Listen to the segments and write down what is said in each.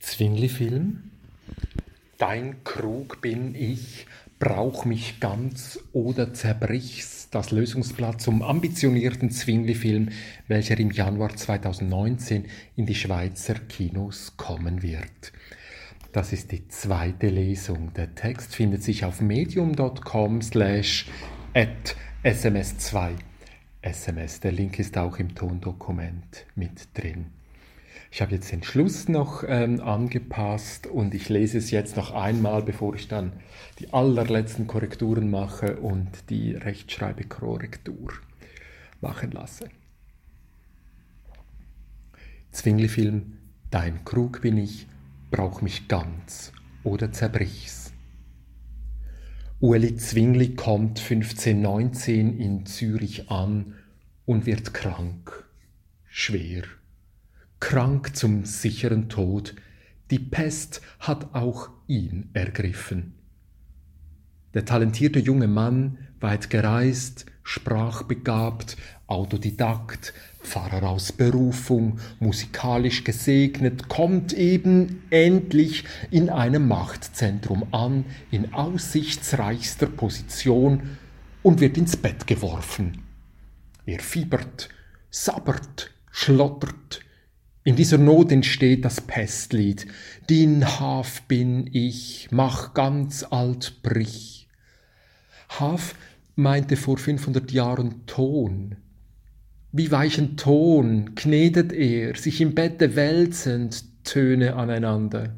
Zwingli-Film. Dein Krug bin ich, brauch mich ganz oder zerbrich's. Das Lösungsblatt zum ambitionierten Zwingli-Film, welcher im Januar 2019 in die Schweizer Kinos kommen wird. Das ist die zweite Lesung. Der Text findet sich auf medium.com slash at sms2. SMS, der Link ist auch im Tondokument mit drin. Ich habe jetzt den Schluss noch ähm, angepasst und ich lese es jetzt noch einmal, bevor ich dann die allerletzten Korrekturen mache und die Rechtschreibekorrektur machen lasse. Zwingli-Film Dein Krug bin ich, brauch mich ganz oder zerbrich's. Ueli Zwingli kommt 1519 in Zürich an und wird krank, schwer krank zum sicheren Tod, die Pest hat auch ihn ergriffen. Der talentierte junge Mann, weit gereist, sprachbegabt, Autodidakt, Pfarrer aus Berufung, musikalisch gesegnet, kommt eben endlich in einem Machtzentrum an, in aussichtsreichster Position und wird ins Bett geworfen. Er fiebert, sabbert, schlottert, in dieser Not entsteht das Pestlied. Din Haf bin ich, mach ganz alt brich. Haf meinte vor 500 Jahren Ton. Wie weichen Ton knetet er, sich im Bette wälzend, Töne aneinander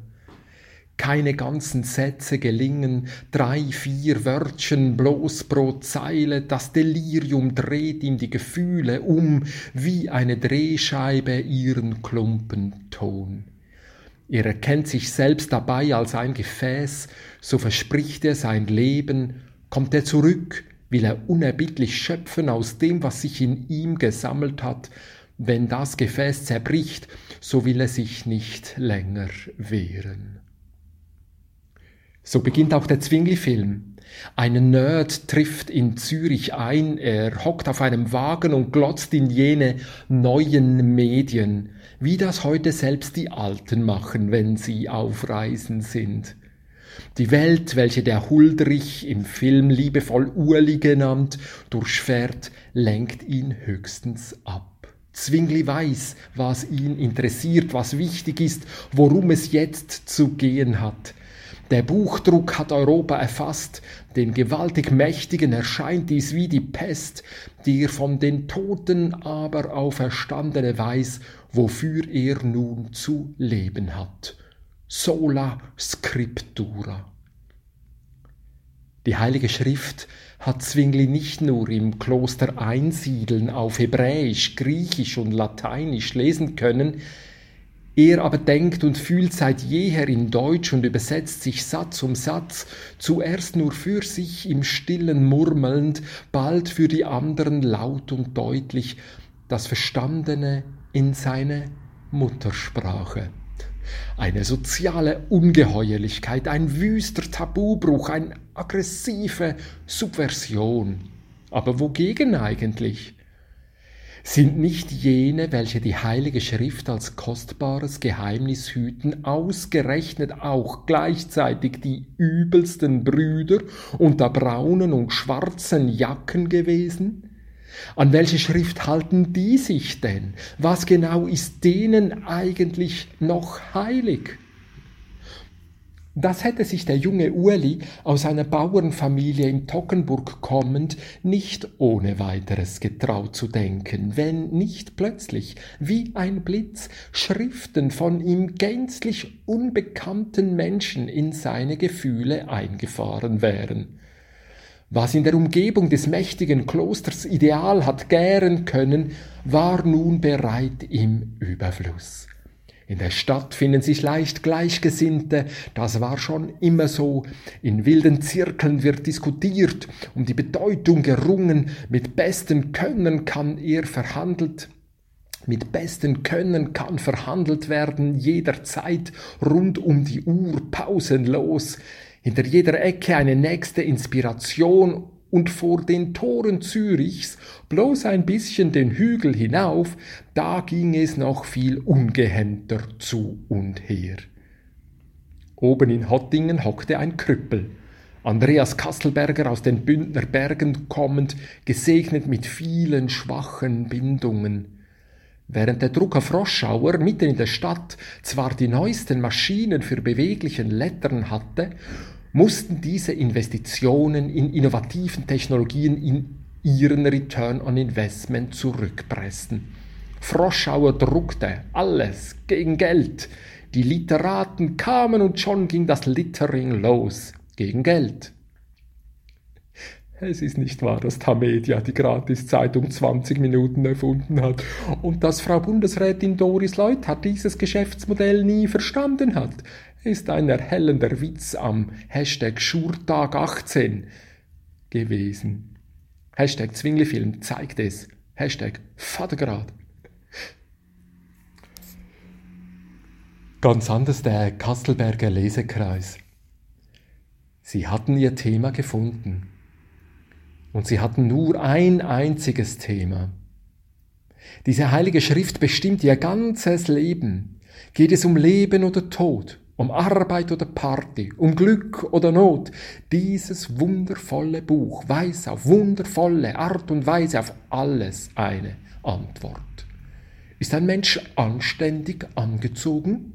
keine ganzen Sätze gelingen, drei, vier Wörtchen bloß pro Zeile, das Delirium dreht ihm die Gefühle um, wie eine Drehscheibe ihren Klumpenton. Er erkennt sich selbst dabei als ein Gefäß, so verspricht er sein Leben, kommt er zurück, will er unerbittlich schöpfen aus dem, was sich in ihm gesammelt hat, wenn das Gefäß zerbricht, so will er sich nicht länger wehren. So beginnt auch der Zwingli-Film. Ein Nerd trifft in Zürich ein, er hockt auf einem Wagen und glotzt in jene neuen Medien, wie das heute selbst die Alten machen, wenn sie auf Reisen sind. Die Welt, welche der Huldrich im Film liebevoll Urli genannt durchfährt, lenkt ihn höchstens ab. Zwingli weiß, was ihn interessiert, was wichtig ist, worum es jetzt zu gehen hat. Der Buchdruck hat Europa erfasst, den gewaltig Mächtigen erscheint dies wie die Pest, die von den Toten aber auferstandene weiß, wofür er nun zu leben hat. Sola Scriptura. Die Heilige Schrift hat Zwingli nicht nur im Kloster Einsiedeln auf Hebräisch, Griechisch und Lateinisch lesen können, er aber denkt und fühlt seit jeher in Deutsch und übersetzt sich Satz um Satz, zuerst nur für sich im stillen murmelnd, bald für die anderen laut und deutlich, das Verstandene in seine Muttersprache. Eine soziale Ungeheuerlichkeit, ein wüster Tabubruch, eine aggressive Subversion. Aber wogegen eigentlich? Sind nicht jene, welche die Heilige Schrift als kostbares Geheimnis hüten, ausgerechnet auch gleichzeitig die übelsten Brüder unter braunen und schwarzen Jacken gewesen? An welche Schrift halten die sich denn? Was genau ist denen eigentlich noch heilig? Das hätte sich der junge Ueli aus einer Bauernfamilie in Toggenburg kommend nicht ohne weiteres getraut zu denken, wenn nicht plötzlich, wie ein Blitz, Schriften von ihm gänzlich unbekannten Menschen in seine Gefühle eingefahren wären. Was in der Umgebung des mächtigen Klosters ideal hat gären können, war nun bereit im Überfluss. In der Stadt finden sich leicht Gleichgesinnte, das war schon immer so. In wilden Zirkeln wird diskutiert, um die Bedeutung gerungen, mit bestem Können kann er verhandelt mit bestem Können kann verhandelt werden, jederzeit, rund um die Uhr, pausenlos. Hinter jeder Ecke eine nächste Inspiration und vor den Toren Zürichs, bloß ein bisschen den Hügel hinauf, da ging es noch viel ungehemmter zu und her. Oben in Hottingen hockte ein Krüppel. Andreas Kastelberger aus den Bündner Bergen kommend, gesegnet mit vielen schwachen Bindungen. Während der Drucker Froschauer mitten in der Stadt zwar die neuesten Maschinen für beweglichen Lettern hatte, mussten diese Investitionen in innovativen Technologien in ihren Return on Investment zurückpressen. Froschauer druckte alles gegen Geld. Die Literaten kamen und schon ging das Littering los gegen Geld. Es ist nicht wahr, dass Tamedia die Gratiszeitung 20 Minuten erfunden hat und dass Frau Bundesrätin Doris Leuthard dieses Geschäftsmodell nie verstanden hat. Ist ein erhellender Witz am Hashtag Schurtag 18 gewesen. Hashtag Zwinglifilm zeigt es. Hashtag Vatergrad. Ganz anders der Kastelberger Lesekreis. Sie hatten ihr Thema gefunden. Und sie hatten nur ein einziges Thema. Diese heilige Schrift bestimmt ihr ganzes Leben. Geht es um Leben oder Tod, um Arbeit oder Party, um Glück oder Not, dieses wundervolle Buch weiß auf wundervolle Art und Weise auf alles eine Antwort. Ist ein Mensch anständig angezogen?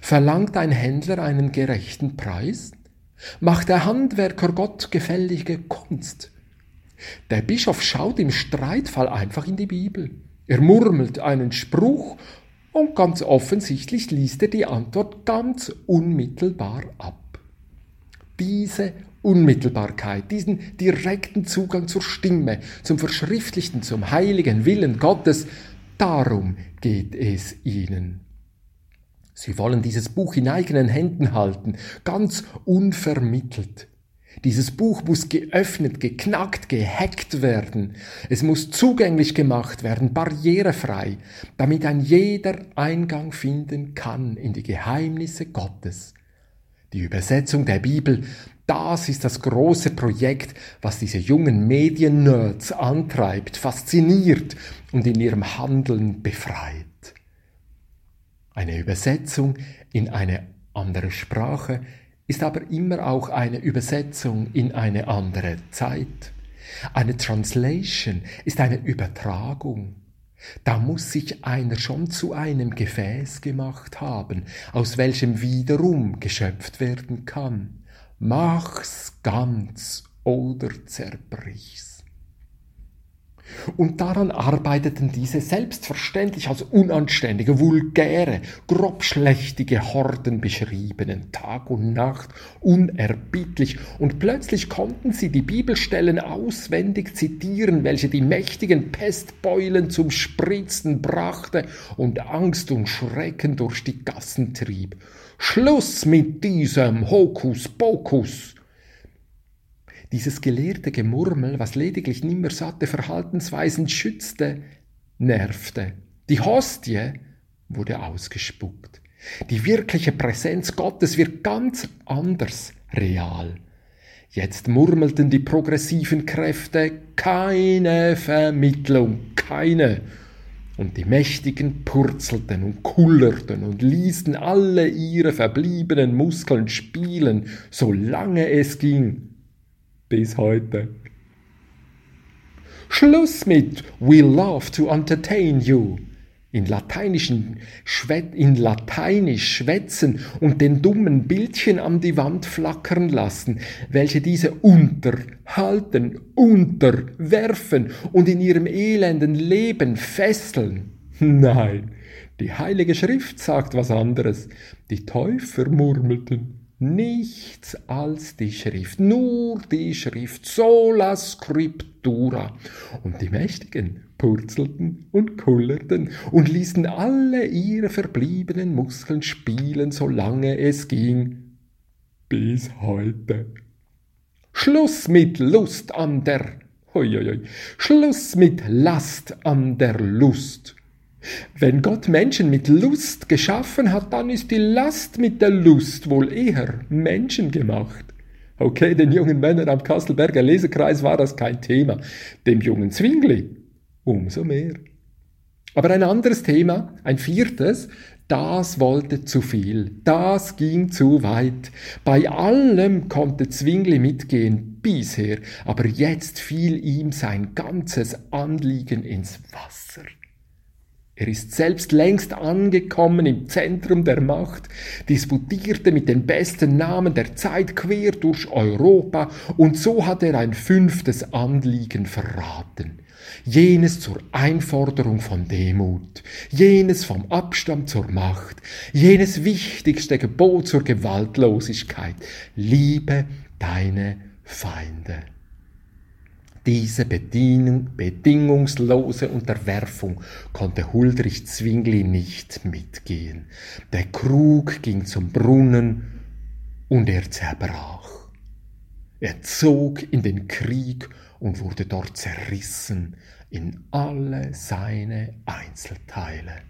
Verlangt ein Händler einen gerechten Preis? Macht der Handwerker Gott gefällige Kunst? Der Bischof schaut im Streitfall einfach in die Bibel. Er murmelt einen Spruch und ganz offensichtlich liest er die Antwort ganz unmittelbar ab. Diese Unmittelbarkeit, diesen direkten Zugang zur Stimme, zum Verschriftlichten, zum heiligen Willen Gottes, darum geht es ihnen. Sie wollen dieses Buch in eigenen Händen halten, ganz unvermittelt. Dieses Buch muss geöffnet, geknackt, gehackt werden. Es muss zugänglich gemacht werden, barrierefrei, damit ein jeder Eingang finden kann in die Geheimnisse Gottes. Die Übersetzung der Bibel, das ist das große Projekt, was diese jungen Mediennerds antreibt, fasziniert und in ihrem Handeln befreit. Eine Übersetzung in eine andere Sprache ist aber immer auch eine Übersetzung in eine andere Zeit. Eine Translation ist eine Übertragung. Da muss sich einer schon zu einem Gefäß gemacht haben, aus welchem wiederum geschöpft werden kann. Mach's ganz oder zerbrich's. Und daran arbeiteten diese selbstverständlich als unanständige, vulgäre, grobschlächtige Horden beschriebenen, Tag und Nacht, unerbittlich, und plötzlich konnten sie die Bibelstellen auswendig zitieren, welche die mächtigen Pestbeulen zum Spritzen brachte und Angst und Schrecken durch die Gassen trieb. Schluss mit diesem Hokuspokus! Dieses gelehrte Gemurmel, was lediglich nimmer satte Verhaltensweisen schützte, nervte. Die Hostie wurde ausgespuckt. Die wirkliche Präsenz Gottes wird ganz anders real. Jetzt murmelten die progressiven Kräfte keine Vermittlung, keine. Und die Mächtigen purzelten und kullerten und ließen alle ihre verbliebenen Muskeln spielen, solange es ging bis heute. Schluss mit We love to entertain you. In, Lateinischen, in Lateinisch schwätzen und den dummen Bildchen an die Wand flackern lassen, welche diese unterhalten, unterwerfen und in ihrem elenden Leben fesseln. Nein, die Heilige Schrift sagt was anderes. Die Täufer murmelten nichts als die Schrift, nur die Schrift, sola scriptura. Und die Mächtigen purzelten und kullerten und ließen alle ihre verbliebenen Muskeln spielen, solange es ging, bis heute. Schluss mit Lust an der, hoi, hoi, hoi. Schluss mit Last an der Lust. Wenn Gott Menschen mit Lust geschaffen hat, dann ist die Last mit der Lust wohl eher menschengemacht. Okay, den jungen Männern am Kastelberger Lesekreis war das kein Thema, dem jungen Zwingli umso mehr. Aber ein anderes Thema, ein viertes, Das wollte zu viel, das ging zu weit. Bei allem konnte Zwingli mitgehen bisher, aber jetzt fiel ihm sein ganzes Anliegen ins Wasser. Er ist selbst längst angekommen im Zentrum der Macht, disputierte mit den besten Namen der Zeit quer durch Europa und so hat er ein fünftes Anliegen verraten. Jenes zur Einforderung von Demut, jenes vom Abstand zur Macht, jenes wichtigste Gebot zur Gewaltlosigkeit. Liebe deine Feinde. Diese bedingungslose Unterwerfung konnte Huldrych Zwingli nicht mitgehen. Der Krug ging zum Brunnen und er zerbrach. Er zog in den Krieg und wurde dort zerrissen in alle seine Einzelteile.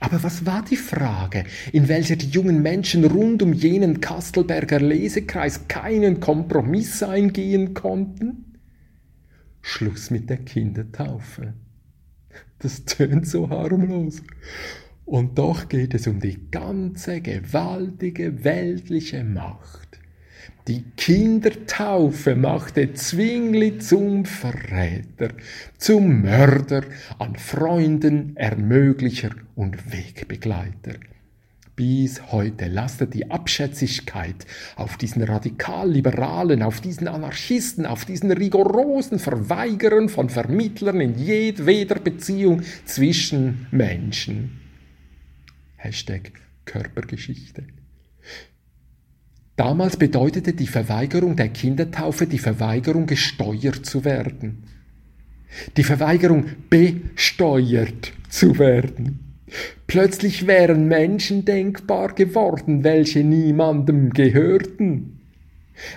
Aber was war die Frage, in welcher die jungen Menschen rund um jenen Kastelberger Lesekreis keinen Kompromiss eingehen konnten? Schluss mit der Kindertaufe. Das tönt so harmlos. Und doch geht es um die ganze gewaltige weltliche Macht. Die Kindertaufe machte Zwingli zum Verräter, zum Mörder an Freunden, Ermöglicher und Wegbegleiter. Bis heute lastet die Abschätzigkeit auf diesen Radikalliberalen, auf diesen Anarchisten, auf diesen rigorosen Verweigerern von Vermittlern in jedweder Beziehung zwischen Menschen. Hashtag Körpergeschichte. Damals bedeutete die Verweigerung der Kindertaufe die Verweigerung, gesteuert zu werden. Die Verweigerung, besteuert zu werden. Plötzlich wären Menschen denkbar geworden, welche niemandem gehörten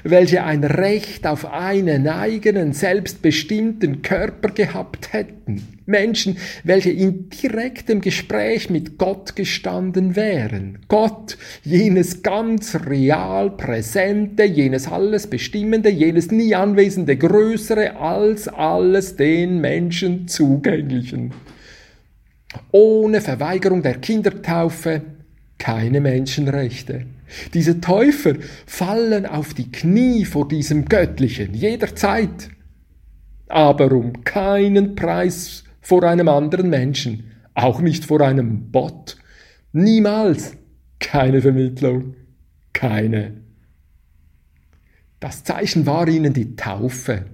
welche ein Recht auf einen eigenen, selbstbestimmten Körper gehabt hätten. Menschen, welche in direktem Gespräch mit Gott gestanden wären. Gott, jenes ganz real Präsente, jenes alles Bestimmende, jenes nie Anwesende, Größere als alles den Menschen Zugänglichen. Ohne Verweigerung der Kindertaufe keine Menschenrechte. Diese Täufer fallen auf die Knie vor diesem Göttlichen jederzeit, aber um keinen Preis vor einem anderen Menschen, auch nicht vor einem Bot. Niemals keine Vermittlung, keine. Das Zeichen war ihnen die Taufe.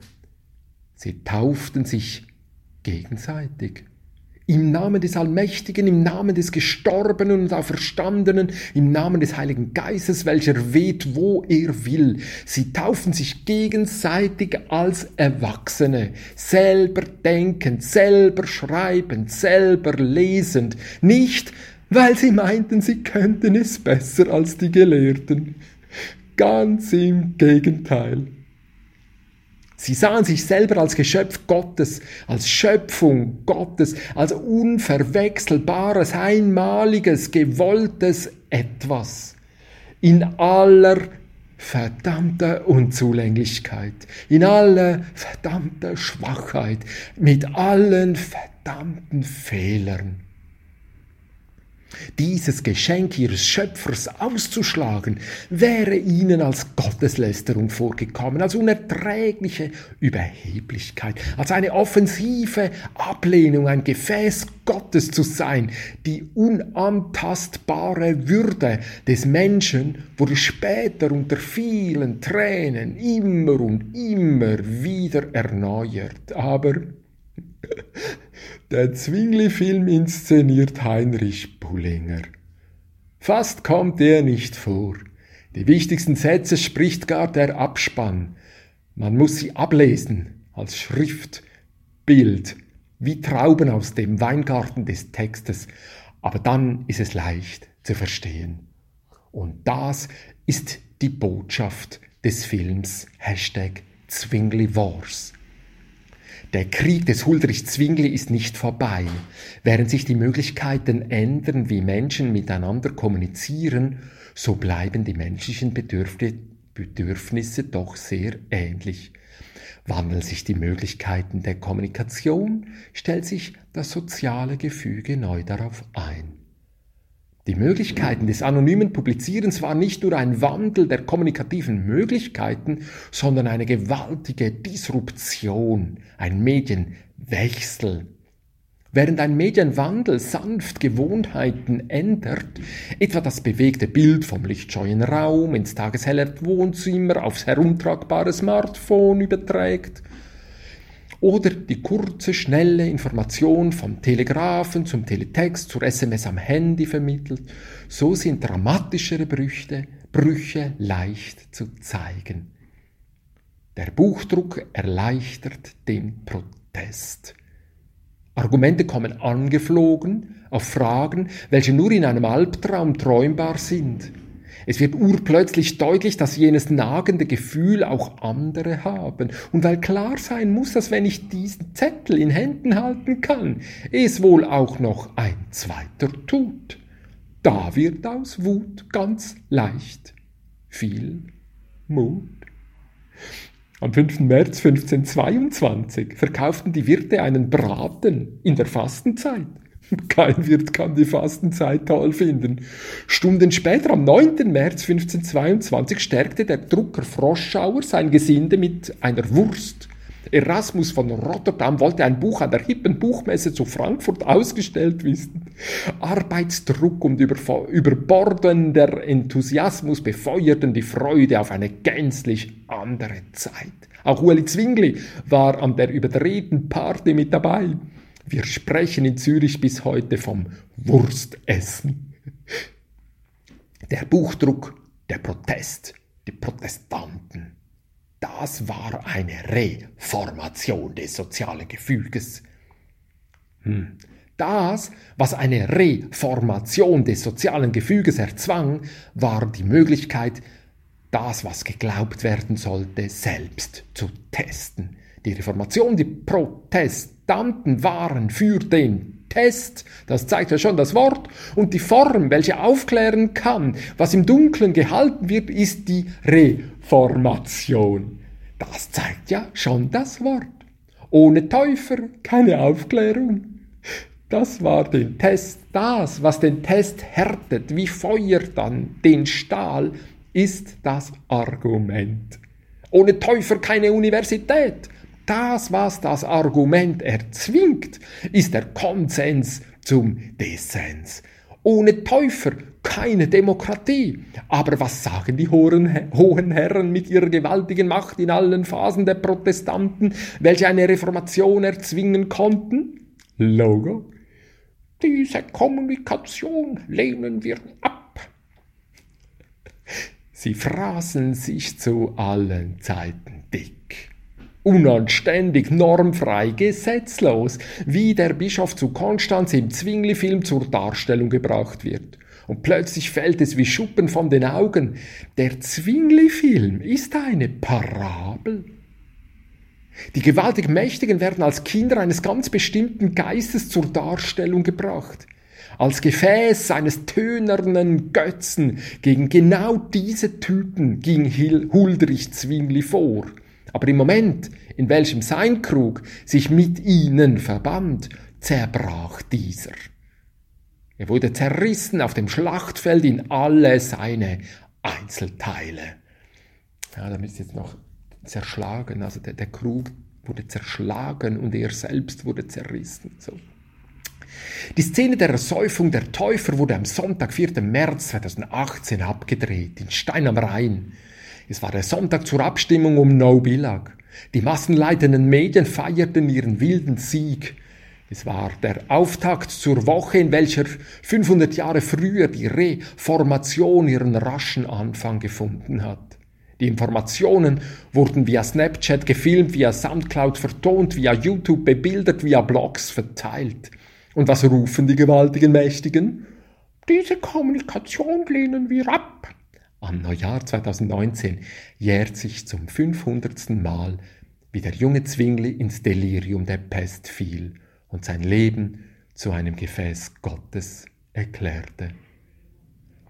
Sie tauften sich gegenseitig. Im Namen des Allmächtigen, im Namen des Gestorbenen und Auferstandenen, im Namen des Heiligen Geistes, welcher weht, wo er will. Sie taufen sich gegenseitig als Erwachsene, selber denkend, selber schreibend, selber lesend, nicht weil sie meinten, sie könnten es besser als die Gelehrten. Ganz im Gegenteil. Sie sahen sich selber als Geschöpf Gottes, als Schöpfung Gottes, als unverwechselbares, einmaliges, gewolltes Etwas. In aller verdammter Unzulänglichkeit, in aller verdammter Schwachheit, mit allen verdammten Fehlern dieses Geschenk ihres Schöpfers auszuschlagen, wäre ihnen als Gotteslästerung vorgekommen, als unerträgliche Überheblichkeit, als eine offensive Ablehnung, ein Gefäß Gottes zu sein. Die unantastbare Würde des Menschen wurde später unter vielen Tränen immer und immer wieder erneuert. Aber der Zwingli-Film inszeniert Heinrich Bullinger. Fast kommt er nicht vor. Die wichtigsten Sätze spricht gar der Abspann. Man muss sie ablesen als Schrift, Bild, wie Trauben aus dem Weingarten des Textes, aber dann ist es leicht zu verstehen. Und das ist die Botschaft des Films Hashtag Zwingli Wars. Der Krieg des Huldrych Zwingli ist nicht vorbei. Während sich die Möglichkeiten ändern, wie Menschen miteinander kommunizieren, so bleiben die menschlichen Bedürfnisse doch sehr ähnlich. Wandeln sich die Möglichkeiten der Kommunikation, stellt sich das soziale Gefüge neu darauf ein. Die Möglichkeiten des anonymen Publizierens waren nicht nur ein Wandel der kommunikativen Möglichkeiten, sondern eine gewaltige Disruption, ein Medienwechsel. Während ein Medienwandel sanft Gewohnheiten ändert, etwa das bewegte Bild vom lichtscheuen Raum ins tageshelle Wohnzimmer aufs herumtragbare Smartphone überträgt, oder die kurze, schnelle Information vom Telegrafen zum Teletext zur SMS am Handy vermittelt, so sind dramatischere Brüche, Brüche leicht zu zeigen. Der Buchdruck erleichtert den Protest. Argumente kommen angeflogen auf Fragen, welche nur in einem Albtraum träumbar sind. Es wird urplötzlich deutlich, dass jenes nagende Gefühl auch andere haben. Und weil klar sein muss, dass wenn ich diesen Zettel in Händen halten kann, es wohl auch noch ein zweiter tut. Da wird aus Wut ganz leicht viel Mut. Am 5. März 1522 verkauften die Wirte einen Braten in der Fastenzeit. Kein Wirt kann die Fastenzeit toll finden. Stunden später, am 9. März 1522, stärkte der Drucker Froschauer sein Gesinde mit einer Wurst. Erasmus von Rotterdam wollte ein Buch an der hippen Buchmesse zu Frankfurt ausgestellt wissen. Arbeitsdruck und überbordender Enthusiasmus befeuerten die Freude auf eine gänzlich andere Zeit. Auch Ueli Zwingli war an der überdrehten Party mit dabei. Wir sprechen in Zürich bis heute vom Wurstessen. Der Buchdruck, der Protest, die Protestanten. Das war eine Reformation des sozialen Gefüges. Hm. Das, was eine Reformation des sozialen Gefüges erzwang, war die Möglichkeit, das, was geglaubt werden sollte, selbst zu testen. Die Reformation, die Protestanten waren für den Test, das zeigt ja schon das Wort, und die Form, welche aufklären kann, was im Dunkeln gehalten wird, ist die Reformation. Das zeigt ja schon das Wort. Ohne Täufer keine Aufklärung. Das war den Test. Das, was den Test härtet, wie Feuer dann den Stahl, ist das Argument. Ohne Täufer keine Universität. Das, was das Argument erzwingt, ist der Konsens zum Dissens. Ohne Täufer keine Demokratie. Aber was sagen die hohen, Herren mit ihrer gewaltigen Macht in allen Phasen der Protestanten, welche eine Reformation erzwingen konnten? Logo. Diese Kommunikation lehnen wir ab. Sie fraßen sich zu allen Zeiten. Unanständig, normfrei, gesetzlos, wie der Bischof zu Konstanz im Zwingli-Film zur Darstellung gebracht wird. Und plötzlich fällt es wie Schuppen von den Augen. Der Zwingli-Film ist eine Parabel. Die gewaltig Mächtigen werden als Kinder eines ganz bestimmten Geistes zur Darstellung gebracht. Als Gefäß eines tönernen Götzen gegen genau diese Typen ging Huldrich Zwingli vor. Aber im Moment, in welchem sein Krug sich mit ihnen verband, zerbrach dieser. Er wurde zerrissen auf dem Schlachtfeld in alle seine Einzelteile. Ja, da ist jetzt noch zerschlagen, also der, der Krug wurde zerschlagen und er selbst wurde zerrissen. So. Die Szene der Ersäufung der Täufer wurde am Sonntag, 4. März 2018 abgedreht, in Stein am Rhein. Es war der Sonntag zur Abstimmung um No Billag. Die massenleitenden Medien feierten ihren wilden Sieg. Es war der Auftakt zur Woche, in welcher 500 Jahre früher die Reformation ihren raschen Anfang gefunden hat. Die Informationen wurden via Snapchat gefilmt, via Soundcloud vertont, via YouTube bebildert, via Blogs verteilt. Und was rufen die gewaltigen Mächtigen? Diese Kommunikation lehnen wir ab. Am Neujahr 2019 jährt sich zum 500. Mal, wie der junge Zwingli ins Delirium der Pest fiel und sein Leben zu einem Gefäß Gottes erklärte.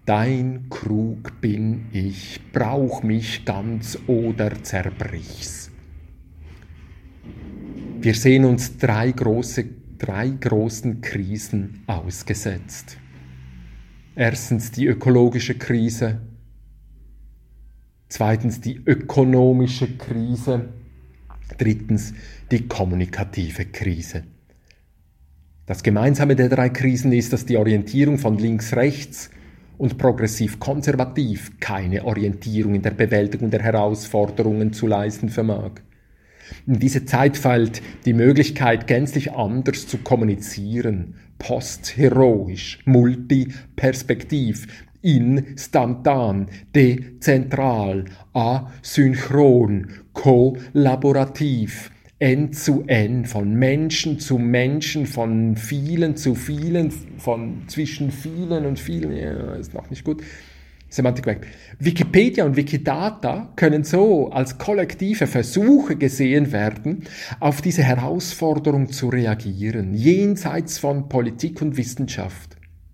Dein Krug bin ich, brauch mich ganz oder zerbrich's. Wir sehen uns drei, große, drei großen Krisen ausgesetzt. Erstens die ökologische Krise, zweitens die ökonomische Krise, drittens die kommunikative Krise. Das Gemeinsame der drei Krisen ist, dass die Orientierung von links-rechts und progressiv-konservativ keine Orientierung in der Bewältigung der Herausforderungen zu leisten vermag. In diese Zeit fällt die Möglichkeit, gänzlich anders zu kommunizieren, postheroisch, multiperspektiv, instantan, dezentral, asynchron, kollaborativ, N zu N, von Menschen zu Menschen, von vielen zu vielen, von zwischen vielen und vielen, ja, ist noch nicht gut. Semantik weg. Wikipedia und Wikidata können so als kollektive Versuche gesehen werden, auf diese Herausforderung zu reagieren, jenseits von Politik und Wissenschaft.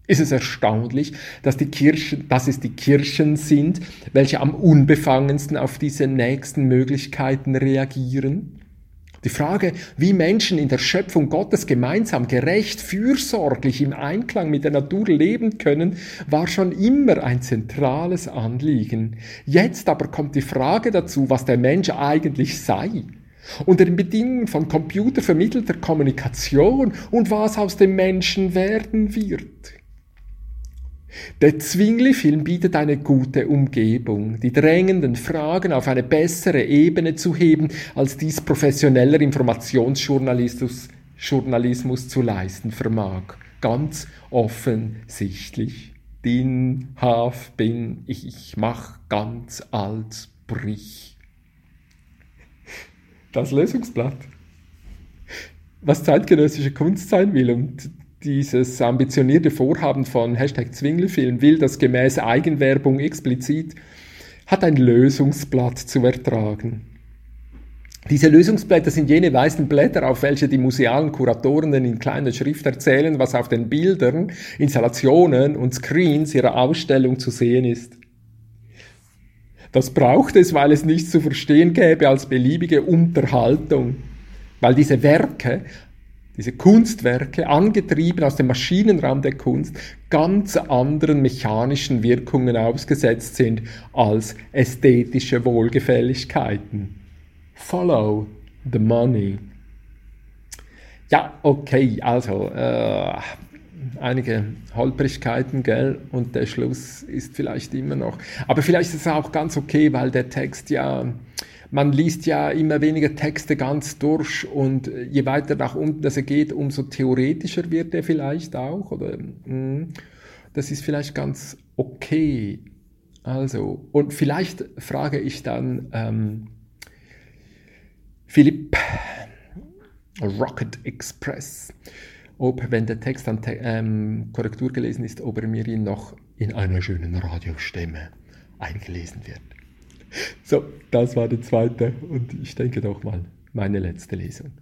Ist es erstaunlich, dass, die Kirchen, dass es die Kirchen sind, welche am unbefangensten auf diese nächsten Möglichkeiten reagieren? Die Frage, wie Menschen in der Schöpfung Gottes gemeinsam gerecht, fürsorglich im Einklang mit der Natur leben können, war schon immer ein zentrales Anliegen. Jetzt aber kommt die Frage dazu, was der Mensch eigentlich sei. Unter den Bedingungen von computervermittelter Kommunikation und was aus dem Menschen werden wird. Der Zwingli-Film bietet eine gute Umgebung, die drängenden Fragen auf eine bessere Ebene zu heben, als dies professioneller Informationsjournalismus Journalismus zu leisten vermag. Ganz offensichtlich. Din, Haf, bin, ich, ich mach ganz als Brich. Das Lösungsblatt. Was zeitgenössische Kunst sein will und dieses ambitionierte Vorhaben von Hashtag Zwinglefilm will das gemäß Eigenwerbung explizit, hat ein Lösungsblatt zu ertragen. Diese Lösungsblätter sind jene weißen Blätter, auf welche die musealen Kuratoren in kleiner Schrift erzählen, was auf den Bildern, Installationen und Screens ihrer Ausstellung zu sehen ist. Das braucht es, weil es nichts zu verstehen gäbe als beliebige Unterhaltung, weil diese Werke diese Kunstwerke, angetrieben aus dem Maschinenraum der Kunst, ganz anderen mechanischen Wirkungen ausgesetzt sind als ästhetische Wohlgefälligkeiten. Follow the money. Ja, okay, also äh, einige Holprigkeiten, gell, und der Schluss ist vielleicht immer noch. Aber vielleicht ist es auch ganz okay, weil der Text ja man liest ja immer weniger Texte ganz durch und je weiter nach unten das er geht, umso theoretischer wird er vielleicht auch. Oder, hm, das ist vielleicht ganz okay. Also, und vielleicht frage ich dann ähm, Philipp Rocket Express, ob, wenn der Text dann ähm, Korrektur gelesen ist, ob er mir ihn noch in einer schönen Radiostimme eingelesen wird. So, das war die zweite und ich denke doch mal meine letzte Lesung.